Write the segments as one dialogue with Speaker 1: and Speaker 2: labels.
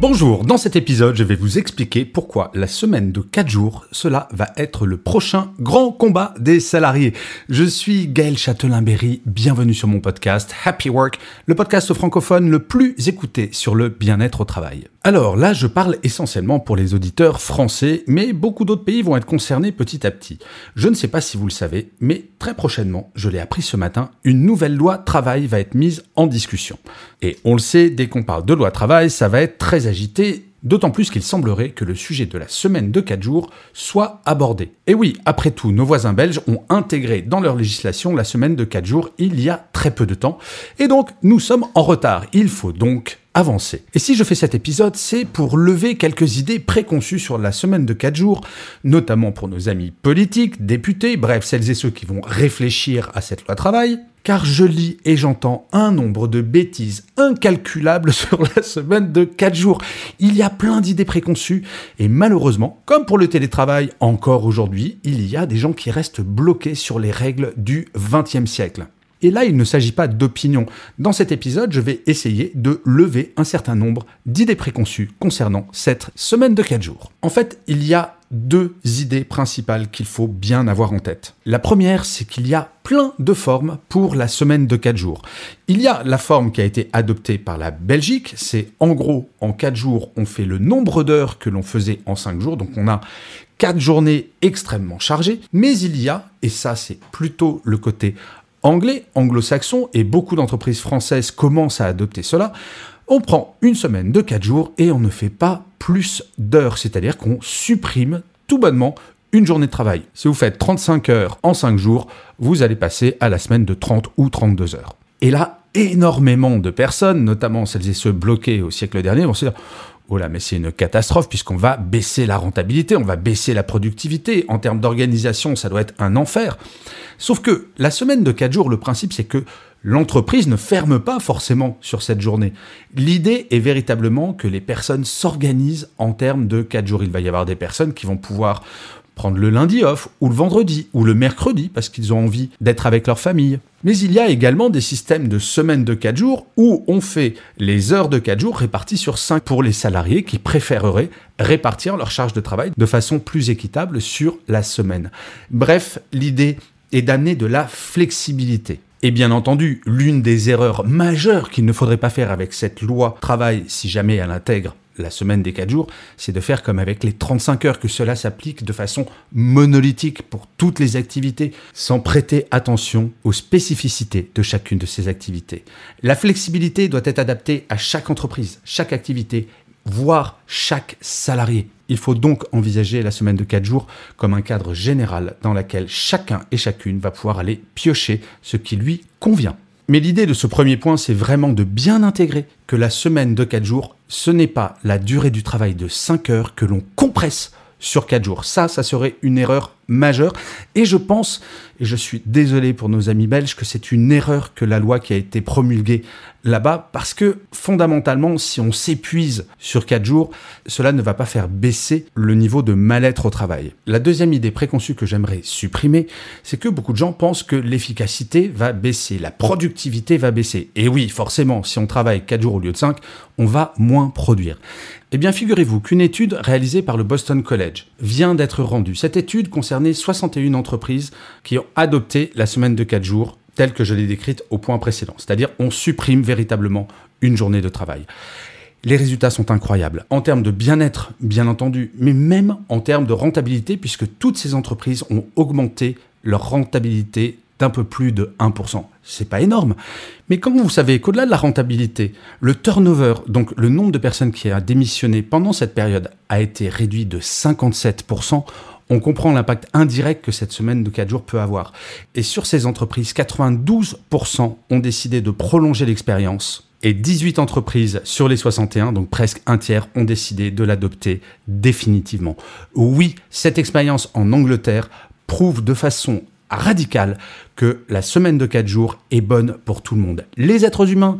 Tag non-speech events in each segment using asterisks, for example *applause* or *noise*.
Speaker 1: Bonjour, dans cet épisode, je vais vous expliquer pourquoi la semaine de 4 jours, cela va être le prochain grand combat des salariés. Je suis Gaël Châtelain-Berry, bienvenue sur mon podcast Happy Work, le podcast francophone le plus écouté sur le bien-être au travail. Alors là, je parle essentiellement pour les auditeurs français, mais beaucoup d'autres pays vont être concernés petit à petit. Je ne sais pas si vous le savez, mais très prochainement, je l'ai appris ce matin, une nouvelle loi travail va être mise en discussion. Et on le sait, dès qu'on parle de loi travail, ça va être très agité, D'autant plus qu'il semblerait que le sujet de la semaine de 4 jours soit abordé. Et oui, après tout, nos voisins belges ont intégré dans leur législation la semaine de 4 jours il y a très peu de temps. Et donc, nous sommes en retard. Il faut donc avancer. Et si je fais cet épisode, c'est pour lever quelques idées préconçues sur la semaine de 4 jours, notamment pour nos amis politiques, députés, bref, celles et ceux qui vont réfléchir à cette loi travail, car je lis et j'entends un nombre de bêtises incalculables *laughs* sur la semaine de 4 jours. Il y a plein d'idées préconçues, et malheureusement, comme pour le télétravail encore aujourd'hui, il y a des gens qui restent bloqués sur les règles du 20e siècle. Et là, il ne s'agit pas d'opinion. Dans cet épisode, je vais essayer de lever un certain nombre d'idées préconçues concernant cette semaine de 4 jours. En fait, il y a deux idées principales qu'il faut bien avoir en tête. La première, c'est qu'il y a plein de formes pour la semaine de 4 jours. Il y a la forme qui a été adoptée par la Belgique, c'est en gros, en 4 jours, on fait le nombre d'heures que l'on faisait en 5 jours, donc on a 4 journées extrêmement chargées, mais il y a, et ça c'est plutôt le côté anglais, anglo-saxon, et beaucoup d'entreprises françaises commencent à adopter cela, on prend une semaine de 4 jours et on ne fait pas plus d'heures, c'est-à-dire qu'on supprime tout bonnement une journée de travail. Si vous faites 35 heures en 5 jours, vous allez passer à la semaine de 30 ou 32 heures. Et là, énormément de personnes, notamment celles et ceux bloqués au siècle dernier, vont se dire Oh là, mais c'est une catastrophe puisqu'on va baisser la rentabilité, on va baisser la productivité. En termes d'organisation, ça doit être un enfer. Sauf que la semaine de 4 jours, le principe, c'est que l'entreprise ne ferme pas forcément sur cette journée. L'idée est véritablement que les personnes s'organisent en termes de 4 jours. Il va y avoir des personnes qui vont pouvoir prendre le lundi off, ou le vendredi, ou le mercredi, parce qu'ils ont envie d'être avec leur famille. Mais il y a également des systèmes de semaines de 4 jours où on fait les heures de 4 jours réparties sur 5 pour les salariés qui préféreraient répartir leur charge de travail de façon plus équitable sur la semaine. Bref, l'idée est d'amener de la flexibilité. Et bien entendu, l'une des erreurs majeures qu'il ne faudrait pas faire avec cette loi travail si jamais elle intègre la semaine des 4 jours, c'est de faire comme avec les 35 heures, que cela s'applique de façon monolithique pour toutes les activités, sans prêter attention aux spécificités de chacune de ces activités. La flexibilité doit être adaptée à chaque entreprise, chaque activité, voire chaque salarié. Il faut donc envisager la semaine de 4 jours comme un cadre général dans lequel chacun et chacune va pouvoir aller piocher ce qui lui convient. Mais l'idée de ce premier point, c'est vraiment de bien intégrer que la semaine de 4 jours, ce n'est pas la durée du travail de 5 heures que l'on compresse sur 4 jours. Ça, ça serait une erreur majeure. Et je pense, et je suis désolé pour nos amis belges, que c'est une erreur que la loi qui a été promulguée là-bas, parce que fondamentalement, si on s'épuise sur 4 jours, cela ne va pas faire baisser le niveau de mal-être au travail. La deuxième idée préconçue que j'aimerais supprimer, c'est que beaucoup de gens pensent que l'efficacité va baisser, la productivité va baisser. Et oui, forcément, si on travaille 4 jours au lieu de 5, on va moins produire. Eh bien, figurez-vous qu'une étude réalisée par le Boston College vient d'être rendue. Cette étude concernait 61 entreprises qui ont adopté la semaine de 4 jours telle que je l'ai décrite au point précédent. C'est-à-dire, on supprime véritablement une journée de travail. Les résultats sont incroyables en termes de bien-être, bien entendu, mais même en termes de rentabilité, puisque toutes ces entreprises ont augmenté leur rentabilité d'un peu plus de 1%. C'est pas énorme. Mais quand vous savez qu'au-delà de la rentabilité, le turnover, donc le nombre de personnes qui a démissionné pendant cette période, a été réduit de 57%, on comprend l'impact indirect que cette semaine de 4 jours peut avoir. Et sur ces entreprises, 92% ont décidé de prolonger l'expérience et 18 entreprises sur les 61, donc presque un tiers, ont décidé de l'adopter définitivement. Oui, cette expérience en Angleterre prouve de façon radicale que la semaine de 4 jours est bonne pour tout le monde. Les êtres humains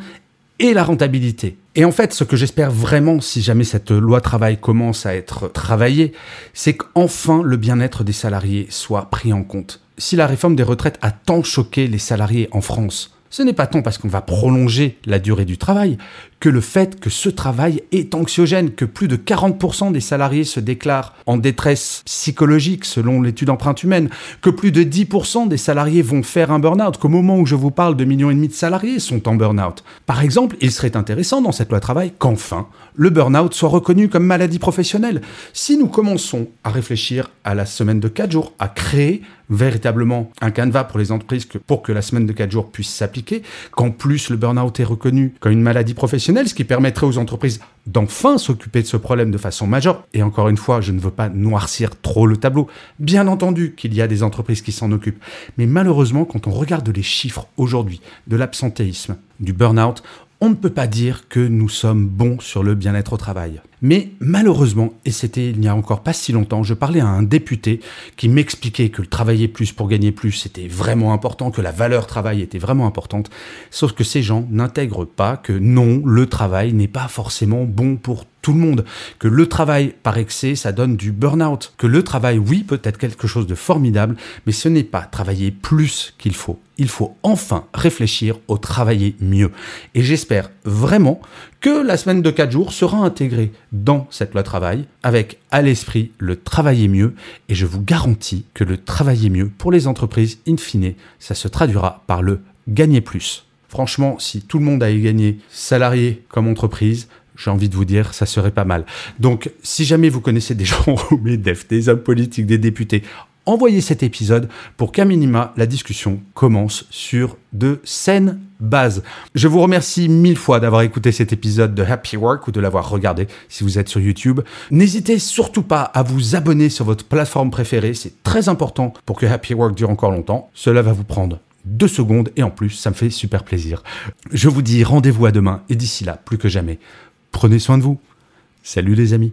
Speaker 1: et la rentabilité. Et en fait, ce que j'espère vraiment, si jamais cette loi travail commence à être travaillée, c'est qu'enfin le bien-être des salariés soit pris en compte. Si la réforme des retraites a tant choqué les salariés en France, ce n'est pas tant parce qu'on va prolonger la durée du travail que le fait que ce travail est anxiogène, que plus de 40% des salariés se déclarent en détresse psychologique selon l'étude empreinte humaine, que plus de 10% des salariés vont faire un burn-out, qu'au moment où je vous parle de millions et demi de salariés sont en burn-out. Par exemple, il serait intéressant dans cette loi travail qu'enfin le burn-out soit reconnu comme maladie professionnelle. Si nous commençons à réfléchir à la semaine de 4 jours, à créer véritablement un canevas pour les entreprises pour que la semaine de 4 jours puisse s'appliquer, qu'en plus le burn-out est reconnu comme une maladie professionnelle, ce qui permettrait aux entreprises d'enfin s'occuper de ce problème de façon majeure. Et encore une fois, je ne veux pas noircir trop le tableau. Bien entendu qu'il y a des entreprises qui s'en occupent. Mais malheureusement, quand on regarde les chiffres aujourd'hui de l'absentéisme, du burn-out, on ne peut pas dire que nous sommes bons sur le bien-être au travail. Mais malheureusement, et c'était il n'y a encore pas si longtemps, je parlais à un député qui m'expliquait que le travailler plus pour gagner plus, c'était vraiment important, que la valeur travail était vraiment importante. Sauf que ces gens n'intègrent pas que non, le travail n'est pas forcément bon pour tout le monde, que le travail par excès, ça donne du burn-out, que le travail, oui, peut être quelque chose de formidable, mais ce n'est pas travailler plus qu'il faut. Il faut enfin réfléchir au travailler mieux. Et j'espère vraiment que la semaine de 4 jours sera intégrée dans cette loi travail avec à l'esprit le travailler mieux et je vous garantis que le travailler mieux pour les entreprises in fine, ça se traduira par le gagner plus. Franchement, si tout le monde a gagné, salarié comme entreprise, j'ai envie de vous dire, ça serait pas mal. Donc, si jamais vous connaissez des gens *laughs* au MEDEF, des hommes politiques, des députés, envoyez cet épisode pour qu'à minima, la discussion commence sur de saines bases. Je vous remercie mille fois d'avoir écouté cet épisode de Happy Work ou de l'avoir regardé si vous êtes sur YouTube. N'hésitez surtout pas à vous abonner sur votre plateforme préférée, c'est très important pour que Happy Work dure encore longtemps. Cela va vous prendre deux secondes et en plus, ça me fait super plaisir. Je vous dis rendez-vous à demain et d'ici là, plus que jamais, prenez soin de vous. Salut les amis.